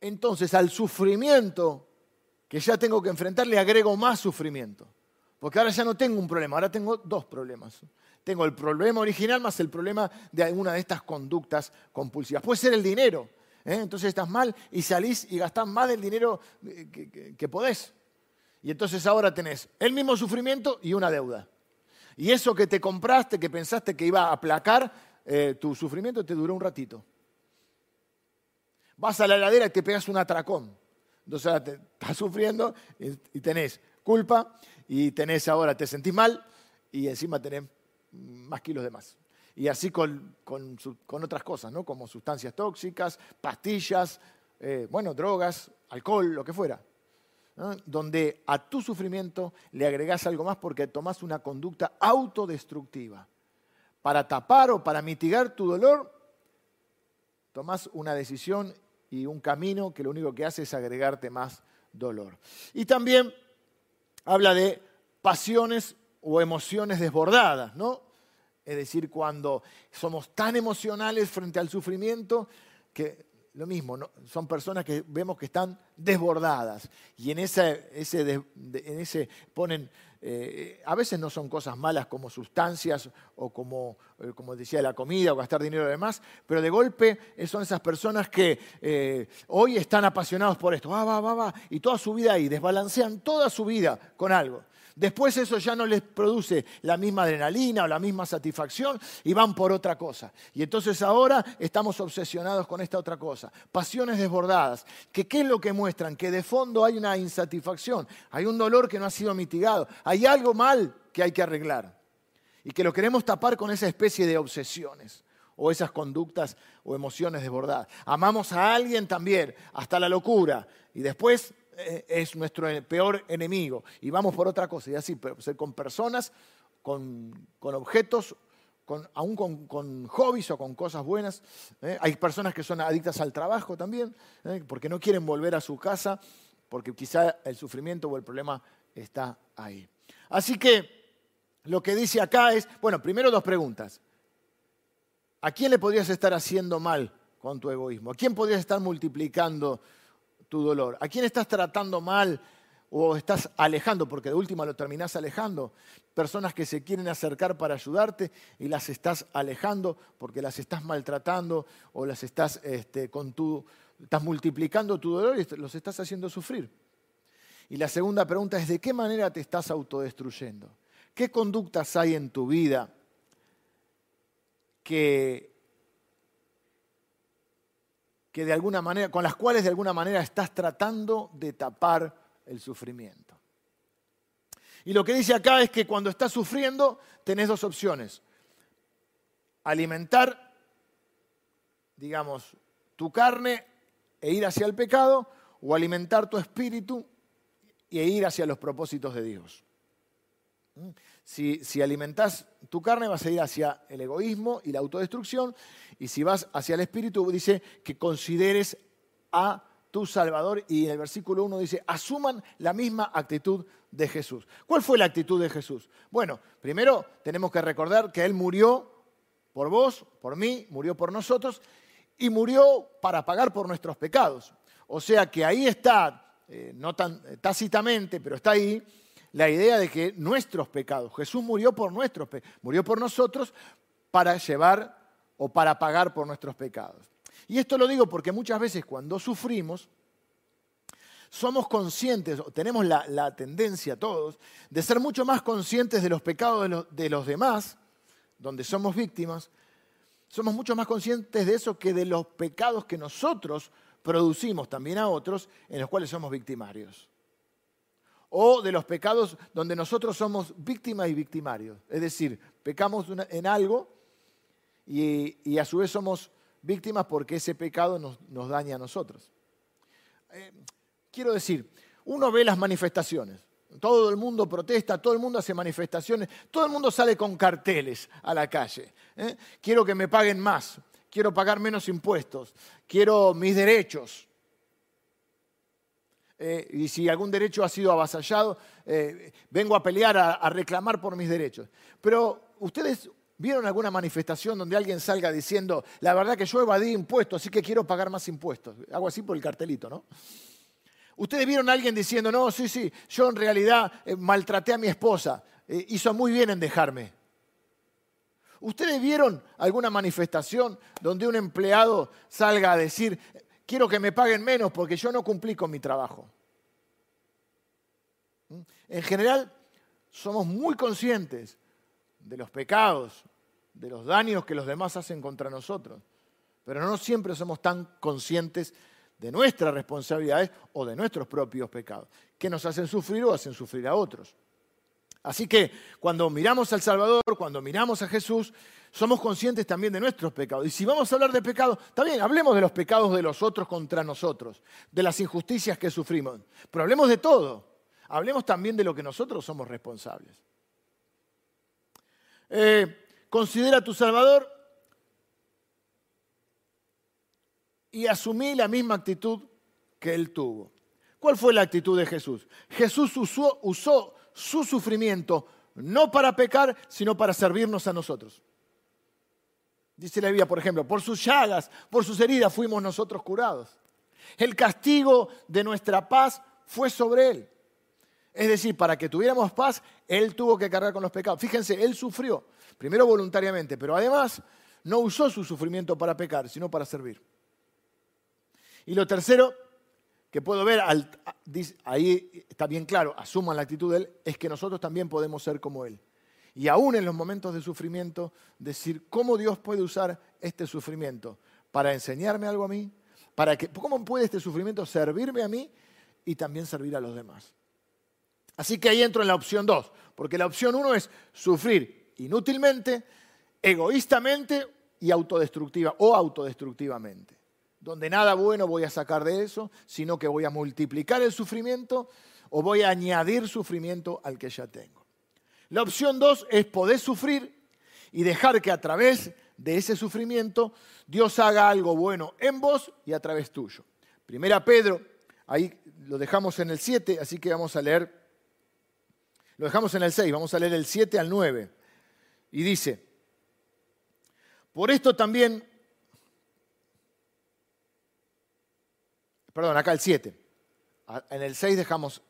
entonces al sufrimiento que ya tengo que enfrentar le agrego más sufrimiento. Porque ahora ya no tengo un problema, ahora tengo dos problemas. Tengo el problema original más el problema de alguna de estas conductas compulsivas. Puede ser el dinero. ¿eh? Entonces estás mal y salís y gastás más del dinero que, podés. Y entonces ahora tenés el mismo sufrimiento y una deuda. Y eso que te compraste, que pensaste que iba a aplacar eh, tu sufrimiento, te duró un ratito. Vas a la heladera y te pegas un atracón. Entonces ahora te, estás sufriendo y tenés culpa y tenés ahora, te sentís mal y encima tenés más kilos de más. Y así con, otras cosas, ¿no? como sustancias tóxicas, pastillas, eh, bueno, drogas, alcohol, lo que fuera. Donde a tu sufrimiento le agregás algo más porque tomás una conducta autodestructiva. Para tapar o para mitigar tu dolor, tomás una decisión y un camino que lo único que hace es agregarte más dolor. Y también habla de pasiones o emociones desbordadas, ¿no? Es decir, cuando somos tan emocionales frente al sufrimiento que lo mismo, son personas que vemos que están desbordadas y en ese, en ese ponen, eh, a veces no son cosas malas como sustancias o como, eh, como decía, la comida o gastar dinero y demás, pero de golpe son esas personas que eh, hoy están apasionados por esto, va, va, va, va, y toda su vida ahí, desbalancean toda su vida con algo. Después eso ya no les produce la misma adrenalina o la misma satisfacción y van por otra cosa. Y entonces ahora estamos obsesionados con esta otra cosa. Pasiones desbordadas. ¿Qué es lo que muestran? Que de fondo hay una insatisfacción, hay un dolor que no ha sido mitigado, hay algo mal que hay que arreglar. Y que lo queremos tapar con esa especie de obsesiones o esas conductas o emociones desbordadas. Amamos a alguien también, hasta la locura. Y después es nuestro peor enemigo y vamos por otra cosa. Y así, con personas, con, objetos, con, aún con, hobbies o con cosas buenas. ¿eh? Hay personas que son adictas al trabajo también, ¿eh? porque no quieren volver a su casa, porque quizá el sufrimiento o el problema está ahí. Así que lo que dice acá es, bueno, primero dos preguntas. ¿A quién le podrías estar haciendo mal con tu egoísmo? ¿A quién podrías estar multiplicando tu dolor? ¿A quién estás tratando mal o estás alejando, porque de última lo terminás alejando, personas que se quieren acercar para ayudarte y las estás alejando porque las estás maltratando o las estás, este, con tu, estás multiplicando tu dolor y los estás haciendo sufrir. Y la segunda pregunta es, ¿de qué manera te estás autodestruyendo? ¿Qué conductas hay en tu vida que, que de alguna manera, con las cuales de alguna manera estás tratando de tapar el sufrimiento? Y lo que dice acá es que cuando estás sufriendo tenés dos opciones. Alimentar, digamos, tu carne e ir hacia el pecado o alimentar tu espíritu e ir hacia los propósitos de Dios. Si, si alimentás tu carne vas a ir hacia el egoísmo y la autodestrucción y si vas hacia el espíritu dice que consideres a tu Salvador y en el versículo 1 dice, asuman la misma actitud de Jesús. ¿Cuál fue la actitud de Jesús? Bueno, primero tenemos que recordar que Él murió por vos, por mí, murió por nosotros y murió para pagar por nuestros pecados. O sea que ahí está, eh, no tan eh, tácitamente, pero está ahí, la idea de que nuestros pecados, Jesús murió por nuestros pecados, murió por nosotros para llevar o para pagar por nuestros pecados. Y esto lo digo porque muchas veces cuando sufrimos, somos conscientes, tenemos la, tendencia todos, de ser mucho más conscientes de los pecados de los demás, donde somos víctimas, somos mucho más conscientes de eso que de los pecados que nosotros producimos también a otros en los cuales somos victimarios. O de los pecados donde nosotros somos víctimas y victimarios. Es decir, pecamos en algo y, a su vez somos víctimas porque ese pecado nos, daña a nosotros. Eh, quiero decir, uno ve las manifestaciones. Todo el mundo protesta, todo el mundo hace manifestaciones, todo el mundo sale con carteles a la calle. ¿eh? Quiero que me paguen más, quiero pagar menos impuestos, quiero mis derechos. Eh, y si algún derecho ha sido avasallado, eh, vengo a pelear, a, reclamar por mis derechos. Pero ustedes vieron alguna manifestación donde alguien salga diciendo, la verdad que yo evadí impuestos, así que quiero pagar más impuestos. Hago así por el cartelito, ¿no? Ustedes vieron a alguien diciendo, no, sí, sí, yo en realidad eh, maltraté a mi esposa, hizo muy bien en dejarme. ¿Ustedes vieron alguna manifestación donde un empleado salga a decir, quiero que me paguen menos porque yo no cumplí con mi trabajo? ¿Mm? En general, somos muy conscientes de los pecados, de los daños que los demás hacen contra nosotros, pero no siempre somos tan conscientes de nuestras responsabilidades o de nuestros propios pecados, que nos hacen sufrir o hacen sufrir a otros. Así que cuando miramos al Salvador, cuando miramos a Jesús, somos conscientes también de nuestros pecados. Y si vamos a hablar de pecados, también hablemos de los pecados de los otros contra nosotros, de las injusticias que sufrimos. Pero hablemos de todo. Hablemos también de lo que nosotros somos responsables. Eh, considera a tu Salvador y asumí la misma actitud que él tuvo. ¿Cuál fue la actitud de Jesús? Jesús usó su sufrimiento no para pecar, sino para servirnos a nosotros. Dice la Biblia, por ejemplo, por sus llagas, por sus heridas fuimos nosotros curados. El castigo de nuestra paz fue sobre él. Es decir, para que tuviéramos paz, él tuvo que cargar con los pecados. Fíjense, él sufrió, primero voluntariamente, pero además no usó su sufrimiento para pecar, sino para servir. Y lo tercero que puedo ver, ahí está bien claro, asuman la actitud de Él, es que nosotros también podemos ser como Él. Y aún en los momentos de sufrimiento, decir cómo Dios puede usar este sufrimiento para enseñarme algo a mí, para que, cómo puede este sufrimiento servirme a mí y también servir a los demás. Así que ahí entro en la opción 2, porque la opción 1 es sufrir inútilmente, egoístamente y autodestructiva o autodestructivamente donde nada bueno voy a sacar de eso, sino que voy a multiplicar el sufrimiento o voy a añadir sufrimiento al que ya tengo. La opción dos es poder sufrir y dejar que a través de ese sufrimiento Dios haga algo bueno en vos y a través tuyo. Primera Pedro, ahí lo dejamos en el 7, así que vamos a leer, lo dejamos en el 6, vamos a leer el 7 al 9. Y dice, por esto también perdón, acá el 7. En el 6 dejamos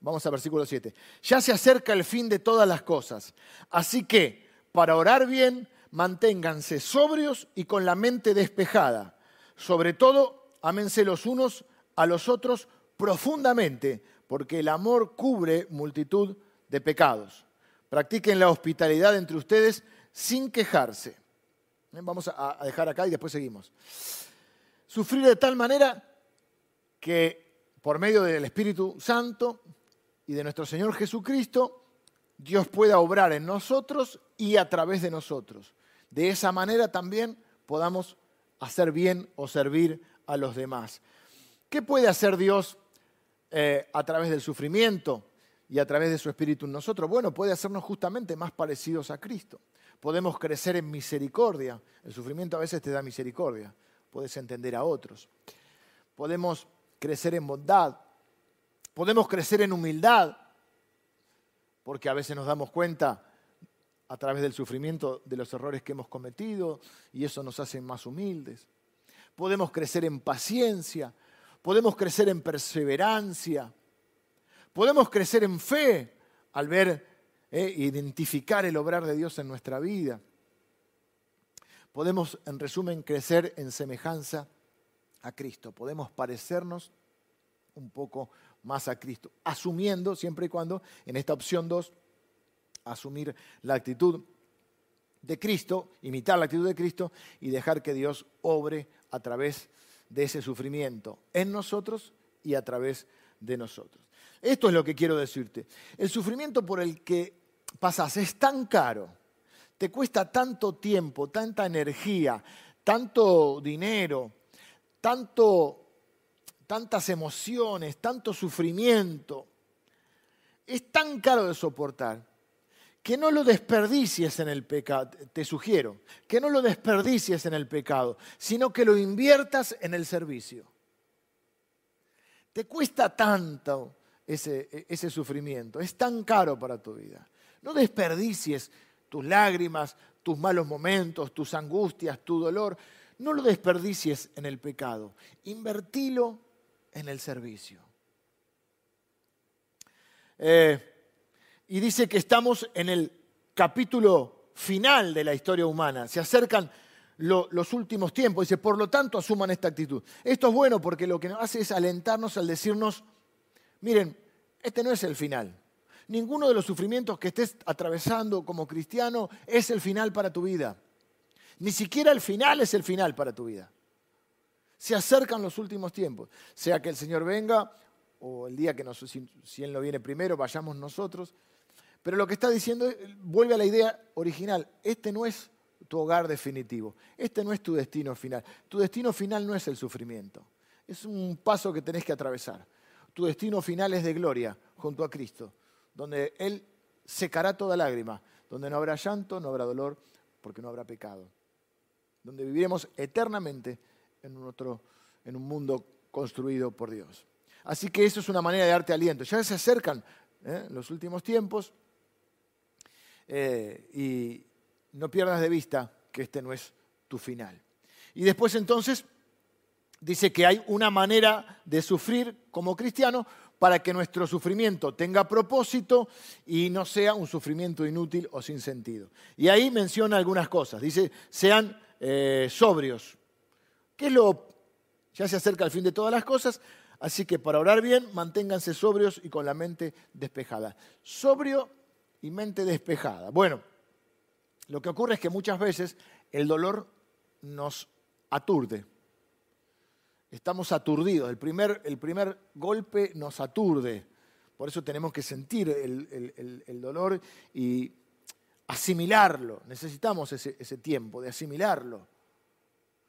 Vamos al versículo 7. Ya se acerca el fin de todas las cosas. Así que, para orar bien, manténganse sobrios y con la mente despejada. Sobre todo, ámense los unos a los otros profundamente, porque el amor cubre multitud de pecados. Practiquen la hospitalidad entre ustedes sin quejarse. Vamos a dejar acá y después seguimos. Sufrir de tal manera que por medio del Espíritu Santo y de nuestro Señor Jesucristo, Dios pueda obrar en nosotros y a través de nosotros. De esa manera también podamos hacer bien o servir a los demás. ¿Qué puede hacer Dios eh, a través del sufrimiento y a través de su Espíritu en nosotros? Bueno, puede hacernos justamente más parecidos a Cristo. Podemos crecer en misericordia. El sufrimiento a veces te da misericordia. Puedes entender a otros. Podemos crecer en bondad. Podemos crecer en humildad. Porque a veces nos damos cuenta a través del sufrimiento de los errores que hemos cometido y eso nos hace más humildes. Podemos crecer en paciencia, podemos crecer en perseverancia, podemos crecer en fe al ver, e identificar el obrar de Dios en nuestra vida. Podemos, en resumen, crecer en semejanza a Cristo. Podemos parecernos un poco más a Cristo, asumiendo siempre y cuando en esta opción 2 asumir la actitud de Cristo, imitar la actitud de Cristo y dejar que Dios obre a través de ese sufrimiento en nosotros y a través de nosotros. Esto es lo que quiero decirte. El sufrimiento por el que pasas es tan caro, te cuesta tanto tiempo, tanta energía, tanto dinero, tanto, tantas emociones, tanto sufrimiento. Es tan caro de soportar que no lo desperdicies en el pecado, te sugiero, que no lo desperdicies en el pecado, sino que lo inviertas en el servicio. Te cuesta tanto ese, ese sufrimiento, es tan caro para tu vida. No desperdicies tus lágrimas, tus malos momentos, tus angustias, tu dolor. No lo desperdicies en el pecado, invertilo en el servicio. Eh, y dice que estamos en el capítulo final de la historia humana. Se acercan los últimos tiempos. Dice, por lo tanto, asuman esta actitud. Esto es bueno porque lo que nos hace es alentarnos al decirnos, miren, este no es el final. Ninguno de los sufrimientos que estés atravesando como cristiano es el final para tu vida. Ni siquiera el final es el final para tu vida. Se acercan los últimos tiempos. Sea que el Señor venga o el día que nos, si Él no viene primero, vayamos nosotros. Pero lo que está diciendo vuelve a la idea original. Este no es tu hogar definitivo. Este no es tu destino final. Tu destino final no es el sufrimiento. Es un paso que tenés que atravesar. Tu destino final es de gloria junto a Cristo, donde Él secará toda lágrima, donde no habrá llanto, no habrá dolor, porque no habrá pecado. Donde viviremos eternamente en un, otro, en un mundo construido por Dios. Así que eso es una manera de darte aliento. Ya se acercan ¿eh? los últimos tiempos. Eh, y no pierdas de vista que este no es tu final. Y después entonces dice que hay una manera de sufrir como cristiano para que nuestro sufrimiento tenga propósito y no sea un sufrimiento inútil o sin sentido. Y ahí menciona algunas cosas. Dice, sean eh, sobrios. ¿Qué es lo? Ya se acerca el fin de todas las cosas, así que para orar bien, manténganse sobrios y con la mente despejada. Sobrio y mente despejada. Bueno, lo que ocurre es que muchas veces el dolor nos aturde. Estamos aturdidos. El primer, el primer golpe nos aturde. Por eso tenemos que sentir el, dolor y asimilarlo. Necesitamos ese, ese, tiempo de asimilarlo.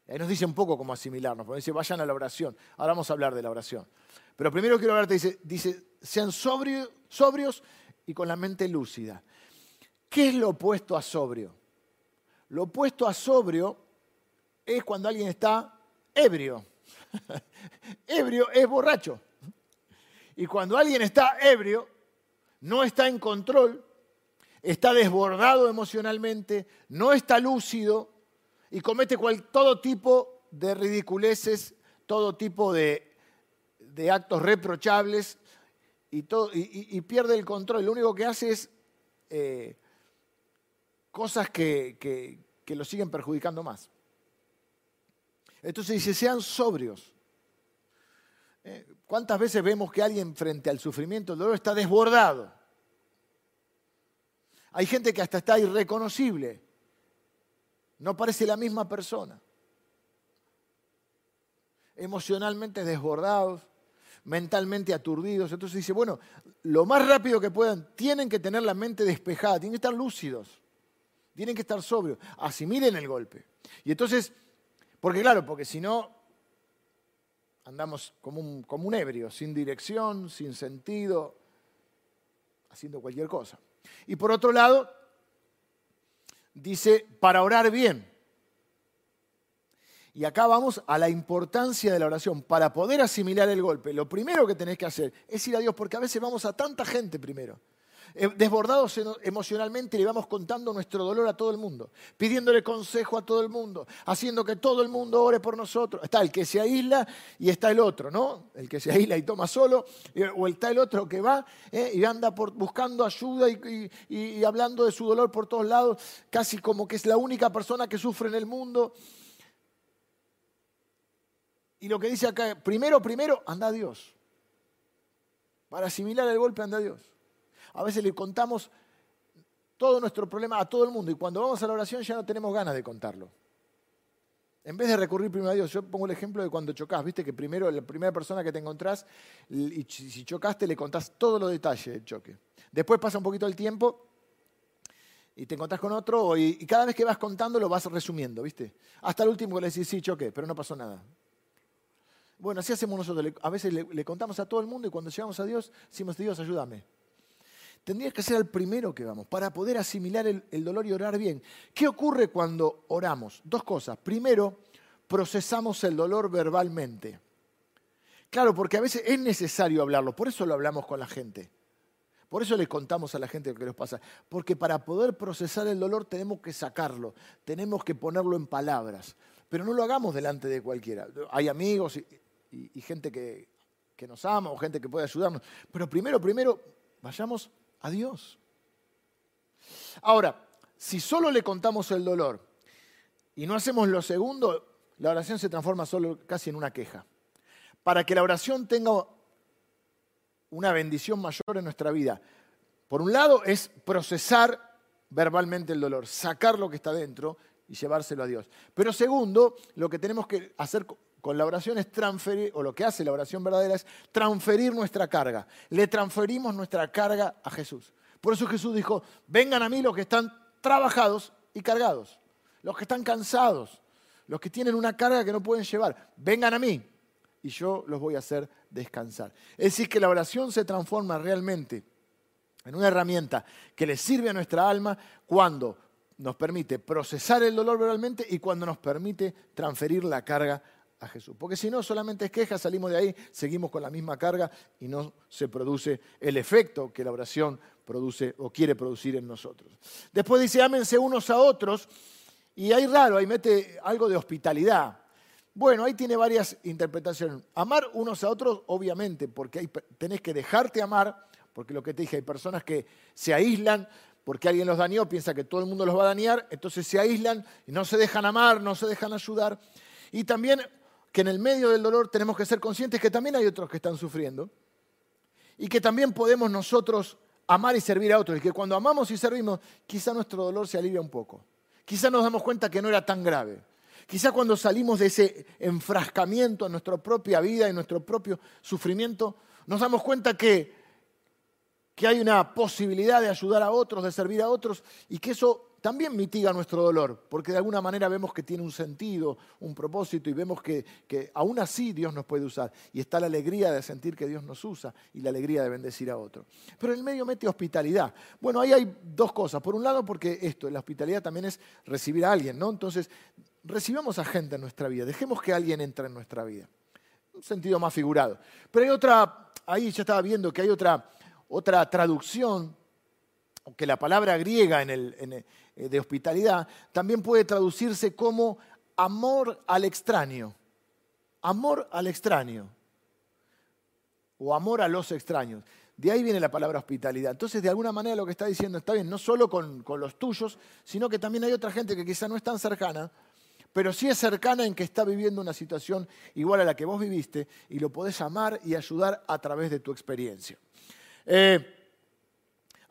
Ahí nos dice un poco cómo asimilarnos. Porque dice, vayan a la oración. Ahora vamos a hablar de la oración. Pero primero quiero hablarte, dice, dice sean sobrios y con la mente lúcida. ¿Qué es lo opuesto a sobrio? Lo opuesto a sobrio es cuando alguien está ebrio. ebrio es borracho. Y cuando alguien está ebrio, no está en control, está desbordado emocionalmente, no está lúcido y comete todo tipo de ridiculeces, todo tipo de, actos reprochables y, pierde el control. Lo único que hace es eh, cosas que, que lo siguen perjudicando más. Entonces dice, sean sobrios. Eh, ¿Cuántas veces vemos que alguien frente al sufrimiento, el dolor, está desbordado? Hay gente que hasta está irreconocible. No parece la misma persona. Emocionalmente desbordados, mentalmente aturdidos. Entonces dice, bueno, lo más rápido que puedan, tienen que tener la mente despejada, tienen que estar lúcidos, tienen que estar sobrios, asimilen el golpe. Y entonces, porque claro, porque si no, andamos como un, como un ebrio, sin dirección, sin sentido, haciendo cualquier cosa. Y por otro lado, dice, para orar bien. Y acá vamos a la importancia de la oración. Para poder asimilar el golpe, lo primero que tenés que hacer es ir a Dios, porque a veces vamos a tanta gente primero. Eh, desbordados emocionalmente le vamos contando nuestro dolor a todo el mundo, pidiéndole consejo a todo el mundo, haciendo que todo el mundo ore por nosotros. Está el que se aísla y está el otro, ¿no? El que se aísla y toma solo, eh, o está el otro que va eh, y anda buscando ayuda y hablando de su dolor por todos lados, casi como que es la única persona que sufre en el mundo. Y lo que dice acá, primero, primero, anda a Dios. Para asimilar el golpe, anda a Dios. A veces le contamos todo nuestro problema a todo el mundo y cuando vamos a la oración ya no tenemos ganas de contarlo. En vez de recurrir primero a Dios, yo pongo el ejemplo de cuando chocas, viste que primero la primera persona que te encontrás y si chocaste le contás todos los detalles del choque. Después pasa un poquito el tiempo y te encontrás con otro y, cada vez que vas contando lo vas resumiendo, ¿viste? Hasta el último que le decís, sí, choqué, pero no pasó nada. Bueno, así hacemos nosotros. A veces le, le contamos a todo el mundo y cuando llegamos a Dios, decimos, Dios, ayúdame tendrías que ser el primero que vamos para poder asimilar el, dolor y orar bien. ¿Qué ocurre cuando oramos? Dos cosas. Primero, procesamos el dolor verbalmente. Claro, porque a veces es necesario hablarlo, por eso lo hablamos con la gente. Por eso le contamos a la gente lo que nos pasa. Porque para poder procesar el dolor tenemos que sacarlo, tenemos que ponerlo en palabras. Pero no lo hagamos delante de cualquiera. Hay amigos y, gente que, que nos ama o gente que puede ayudarnos. Pero primero, primero, vayamos a Dios. Ahora, si solo le contamos el dolor y no hacemos lo segundo, la oración se transforma solo casi en una queja. Para que la oración tenga una bendición mayor en nuestra vida, por un lado es procesar verbalmente el dolor, sacar lo que está dentro y llevárselo a Dios. Pero segundo, lo que tenemos que hacer con la oración es transferir, o lo que hace la oración verdadera es transferir nuestra carga. Le transferimos nuestra carga a Jesús. Por eso Jesús dijo, vengan a mí los que están trabajados y cargados, los que están cansados, los que tienen una carga que no pueden llevar, vengan a mí y yo los voy a hacer descansar. Es decir, que la oración se transforma realmente en una herramienta que le sirve a nuestra alma cuando nos permite procesar el dolor verbalmente y cuando nos permite transferir la carga a Jesús. Porque si no, solamente es queja, salimos de ahí, seguimos con la misma carga y no se produce el efecto que la oración produce o quiere producir en nosotros. Después dice, ámense unos a otros, y ahí raro, ahí mete algo de hospitalidad. Bueno, ahí tiene varias interpretaciones. Amar unos a otros, obviamente, porque hay, tenés que dejarte amar, porque lo que te dije, hay personas que se aíslan porque alguien los dañó, piensa que todo el mundo los va a dañar, entonces se aíslan y no se dejan amar, no se dejan ayudar. Y también que en el medio del dolor tenemos que ser conscientes que también hay otros que están sufriendo y que también podemos nosotros amar y servir a otros y que cuando amamos y servimos quizá nuestro dolor se alivia un poco. Quizá nos damos cuenta que no era tan grave. Quizá cuando salimos de ese enfrascamiento en nuestra propia vida y nuestro propio sufrimiento, nos damos cuenta que, que hay una posibilidad de ayudar a otros, de servir a otros y que eso también mitiga nuestro dolor, porque de alguna manera vemos que tiene un sentido, un propósito y vemos que, aún así Dios nos puede usar. Y está la alegría de sentir que Dios nos usa y la alegría de bendecir a otro. Pero en el medio mete hospitalidad. Bueno, ahí hay dos cosas. Por un lado, porque esto, la hospitalidad también es recibir a alguien, ¿no? Entonces, recibamos a gente en nuestra vida, dejemos que alguien entre en nuestra vida. Un sentido más figurado. Pero hay otra, ahí ya estaba viendo que hay otra, otra traducción que la palabra griega eh, de hospitalidad también puede traducirse como amor al extraño. Amor al extraño. O amor a los extraños. De ahí viene la palabra hospitalidad. Entonces, de alguna manera lo que está diciendo está bien, no solo con, con los tuyos, sino que también hay otra gente que quizá no es tan cercana, pero sí es cercana en que está viviendo una situación igual a la que vos viviste y lo podés amar y ayudar a través de tu experiencia. Eh,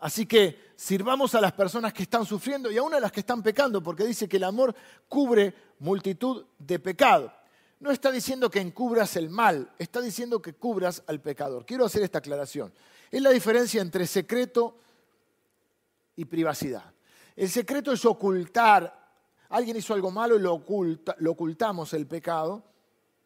así que sirvamos a las personas que están sufriendo y aún a las que están pecando, porque dice que el amor cubre multitud de pecado. No está diciendo que encubras el mal, está diciendo que cubras al pecador. Quiero hacer esta aclaración. Es la diferencia entre secreto y privacidad. El secreto es ocultar alguien hizo algo malo y lo, ocultamos el pecado,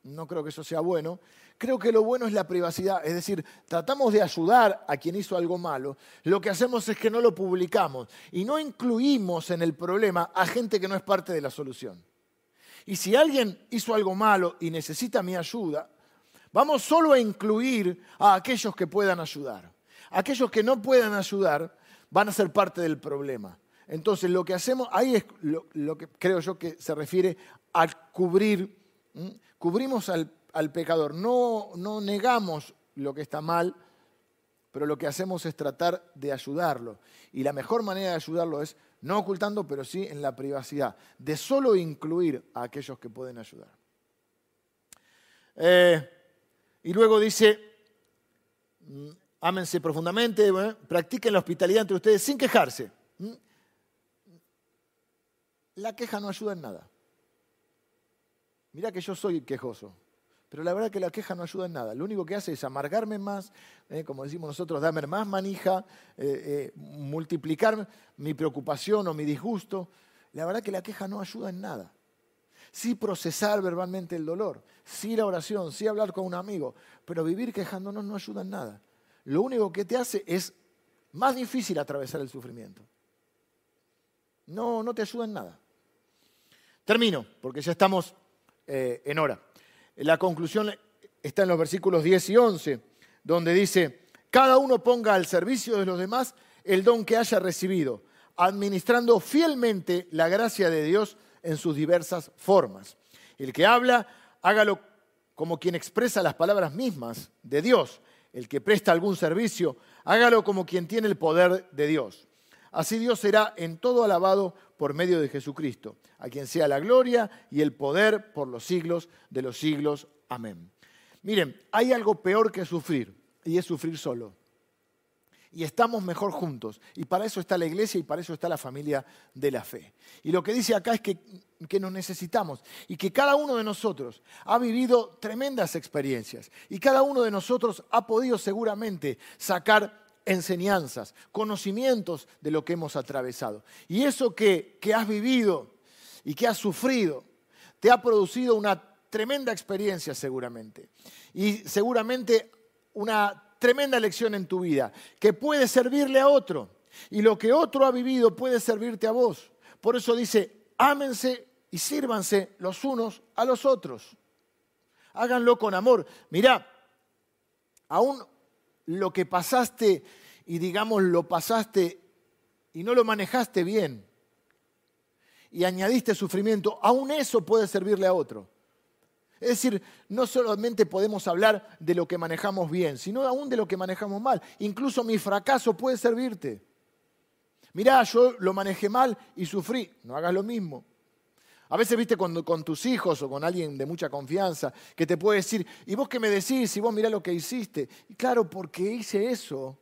no creo que eso sea bueno. Creo que lo bueno es la privacidad, es decir, tratamos de ayudar a quien hizo algo malo, lo que hacemos es que no lo publicamos y no incluimos en el problema a gente que no es parte de la solución. Y si alguien hizo algo malo y necesita mi ayuda, vamos solo a incluir a aquellos que puedan ayudar. Aquellos que no puedan ayudar van a ser parte del problema. Entonces, lo que hacemos, ahí es lo, que creo yo que se refiere a cubrir, cubrimos al, pecador, no, no negamos lo que está mal, pero lo que hacemos es tratar de ayudarlo. Y la mejor manera de ayudarlo es no ocultando, pero sí en la privacidad, de solo incluir a aquellos que pueden ayudar. Eh, y luego dice, mm, ámense profundamente, practiquen la hospitalidad entre ustedes sin quejarse la queja no ayuda en nada. Mira que yo soy quejoso, pero la verdad que la queja no ayuda en nada. Lo único que hace es amargarme más, eh, como decimos nosotros, darme más manija, eh, eh, multiplicar mi preocupación o mi disgusto. La verdad que la queja no ayuda en nada. Sí procesar verbalmente el dolor, sí la oración, sí hablar con un amigo, pero vivir quejándonos no ayuda en nada. Lo único que te hace es más difícil atravesar el sufrimiento. No, no te ayuda en nada. Termino, porque ya estamos en hora. La conclusión está en los versículos 10 y 11, donde dice, cada uno ponga al servicio de los demás el don que haya recibido, administrando fielmente la gracia de Dios en sus diversas formas. El que habla, hágalo como quien expresa las palabras mismas de Dios. El que presta algún servicio, hágalo como quien tiene el poder de Dios. Así Dios será en todo alabado por medio de Jesucristo, a quien sea la gloria y el poder por los siglos de los siglos. Amén. Miren, hay algo peor que sufrir, y es sufrir solo. Y estamos mejor juntos. Y para eso está la iglesia y para eso está la familia de la fe. Y lo que dice acá es que, nos necesitamos y que cada uno de nosotros ha vivido tremendas experiencias. Y cada uno de nosotros ha podido seguramente sacar enseñanzas, conocimientos de lo que hemos atravesado. Y eso que, has vivido y que has sufrido, te ha producido una tremenda experiencia seguramente. Y seguramente una tremenda lección en tu vida, que puede servirle a otro. Y lo que otro ha vivido puede servirte a vos. Por eso dice, ámense y sírvanse los unos a los otros. Háganlo con amor. Mirá, aún lo que pasaste y digamos lo pasaste y no lo manejaste bien y añadiste sufrimiento, aún eso puede servirle a otro. Es decir, no solamente podemos hablar de lo que manejamos bien, sino aún de lo que manejamos mal. Incluso mi fracaso puede servirte. Mirá, yo lo manejé mal y sufrí. No hagas lo mismo. A veces, viste, con tus hijos o con alguien de mucha confianza, que te puede decir, ¿y vos qué me decís? Y vos mirá lo que hiciste. Y claro, porque hice eso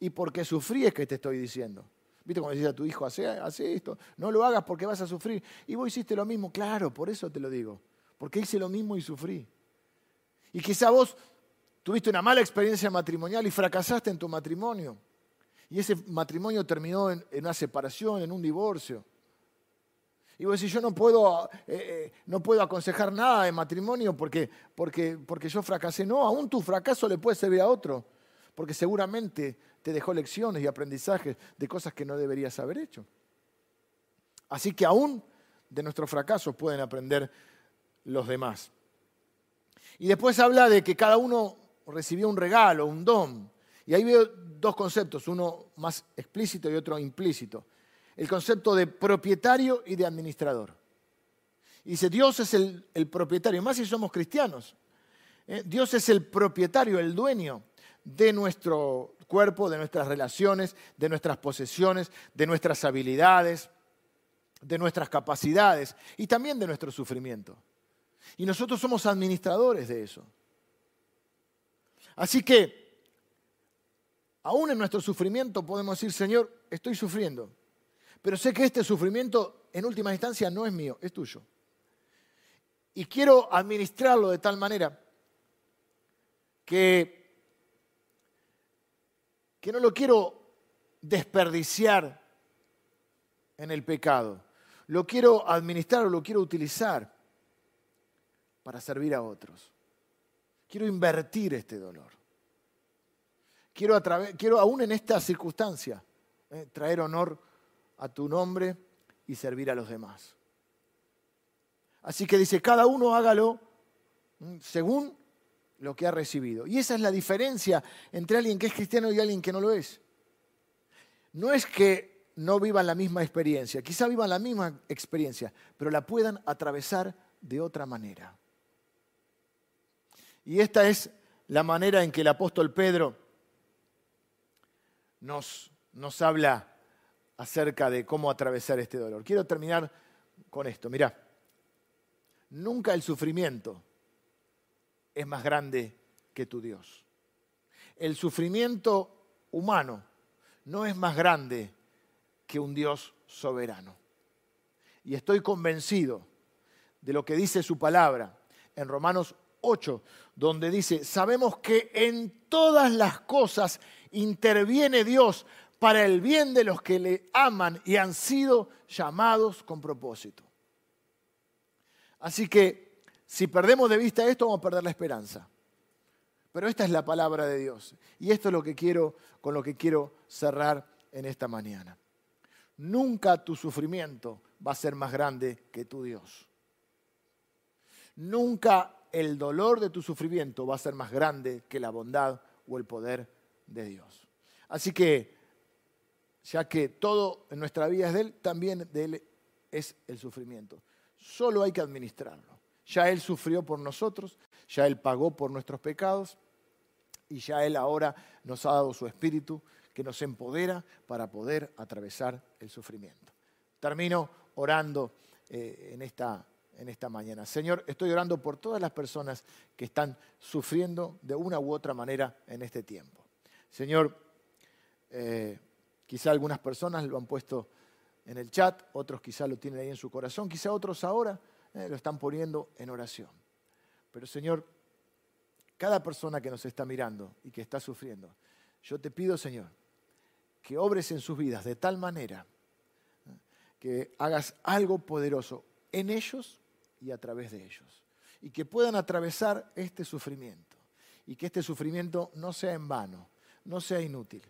y porque sufrí es que te estoy diciendo. ¿Viste cuando decís a tu hijo, hace, esto? No lo hagas porque vas a sufrir. Y vos hiciste lo mismo. Claro, por eso te lo digo. Porque hice lo mismo y sufrí. Y quizá vos tuviste una mala experiencia matrimonial y fracasaste en tu matrimonio. Y ese matrimonio terminó en una separación, en un divorcio. Y vos decís, yo no puedo, eh, eh, no puedo aconsejar nada de matrimonio porque, porque, porque yo fracasé. No, aún tu fracaso le puede servir a otro, porque seguramente te dejó lecciones y aprendizajes de cosas que no deberías haber hecho. Así que aún de nuestros fracasos pueden aprender los demás. Y después habla de que cada uno recibió un regalo, un don. Y ahí veo dos conceptos, uno más explícito y otro implícito el concepto de propietario y de administrador. Y dice, Dios es el, propietario, más si somos cristianos. ¿eh? Dios es el propietario, el dueño de nuestro cuerpo, de nuestras relaciones, de nuestras posesiones, de nuestras habilidades, de nuestras capacidades y también de nuestro sufrimiento. Y nosotros somos administradores de eso. Así que, aún en nuestro sufrimiento podemos decir, Señor, estoy sufriendo, pero sé que este sufrimiento en última instancia no es mío, es tuyo. Y quiero administrarlo de tal manera que, que no lo quiero desperdiciar en el pecado. Lo quiero administrar o lo quiero utilizar para servir a otros. Quiero invertir este dolor. Quiero, aún en esta circunstancia, eh, traer honor a tu nombre y servir a los demás. Así que dice, cada uno hágalo mm, según lo que ha recibido. Y esa es la diferencia entre alguien que es cristiano y alguien que no lo es. No es que no vivan la misma experiencia, quizá vivan la misma experiencia, pero la puedan atravesar de otra manera. Y esta es la manera en que el apóstol Pedro nos, nos habla acerca de cómo atravesar este dolor. Quiero terminar con esto. Mirá, nunca el sufrimiento es más grande que tu Dios. El sufrimiento humano no es más grande que un Dios soberano. Y estoy convencido de lo que dice su palabra en Romanos 8, donde dice, sabemos que en todas las cosas interviene Dios para el bien de los que le aman y han sido llamados con propósito. Así que si perdemos de vista esto, vamos a perder la esperanza. Pero esta es la palabra de Dios. Y esto es lo que quiero, con lo que quiero cerrar en esta mañana. Nunca tu sufrimiento va a ser más grande que tu Dios. Nunca el dolor de tu sufrimiento va a ser más grande que la bondad o el poder de Dios. Así que ya que todo en nuestra vida es de Él, también de Él es el sufrimiento. Solo hay que administrarlo. Ya Él sufrió por nosotros, ya Él pagó por nuestros pecados y ya Él ahora nos ha dado su espíritu que nos empodera para poder atravesar el sufrimiento. Termino orando eh, en, esta, en esta mañana. Señor, estoy orando por todas las personas que están sufriendo de una u otra manera en este tiempo. Señor, eh, Quizá algunas personas lo han puesto en el chat, otros quizá lo tienen ahí en su corazón, quizá otros ahora eh, lo están poniendo en oración. Pero Señor, cada persona que nos está mirando y que está sufriendo, yo te pido, Señor, que obres en sus vidas de tal manera eh, que hagas algo poderoso en ellos y a través de ellos. Y que puedan atravesar este sufrimiento. Y que este sufrimiento no sea en vano, no sea inútil,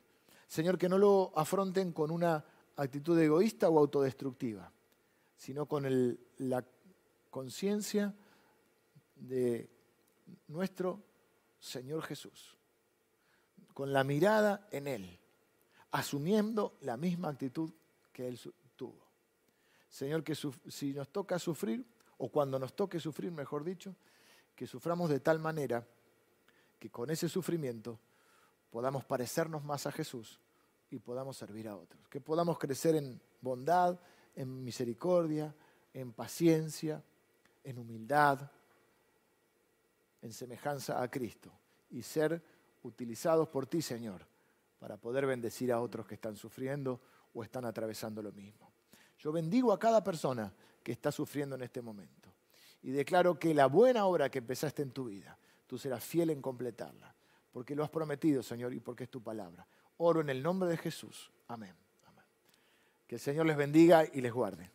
Señor, que no lo afronten con una actitud egoísta o autodestructiva, sino con la conciencia de nuestro Señor Jesús, con la mirada en Él, asumiendo la misma actitud que Él tuvo. Señor, que si nos toca sufrir, o cuando nos toque sufrir, mejor dicho, que suframos de tal manera que con ese sufrimiento podamos parecernos más a Jesús y podamos servir a otros. Que podamos crecer en bondad, en misericordia, en paciencia, en humildad, en semejanza a Cristo y ser utilizados por ti, Señor, para poder bendecir a otros que están sufriendo o están atravesando lo mismo. Yo bendigo a cada persona que está sufriendo en este momento y declaro que la buena obra que empezaste en tu vida, tú serás fiel en completarla porque lo has prometido, Señor, y porque es tu palabra. Oro en el nombre de Jesús. Amén. Que el Señor les bendiga y les guarde.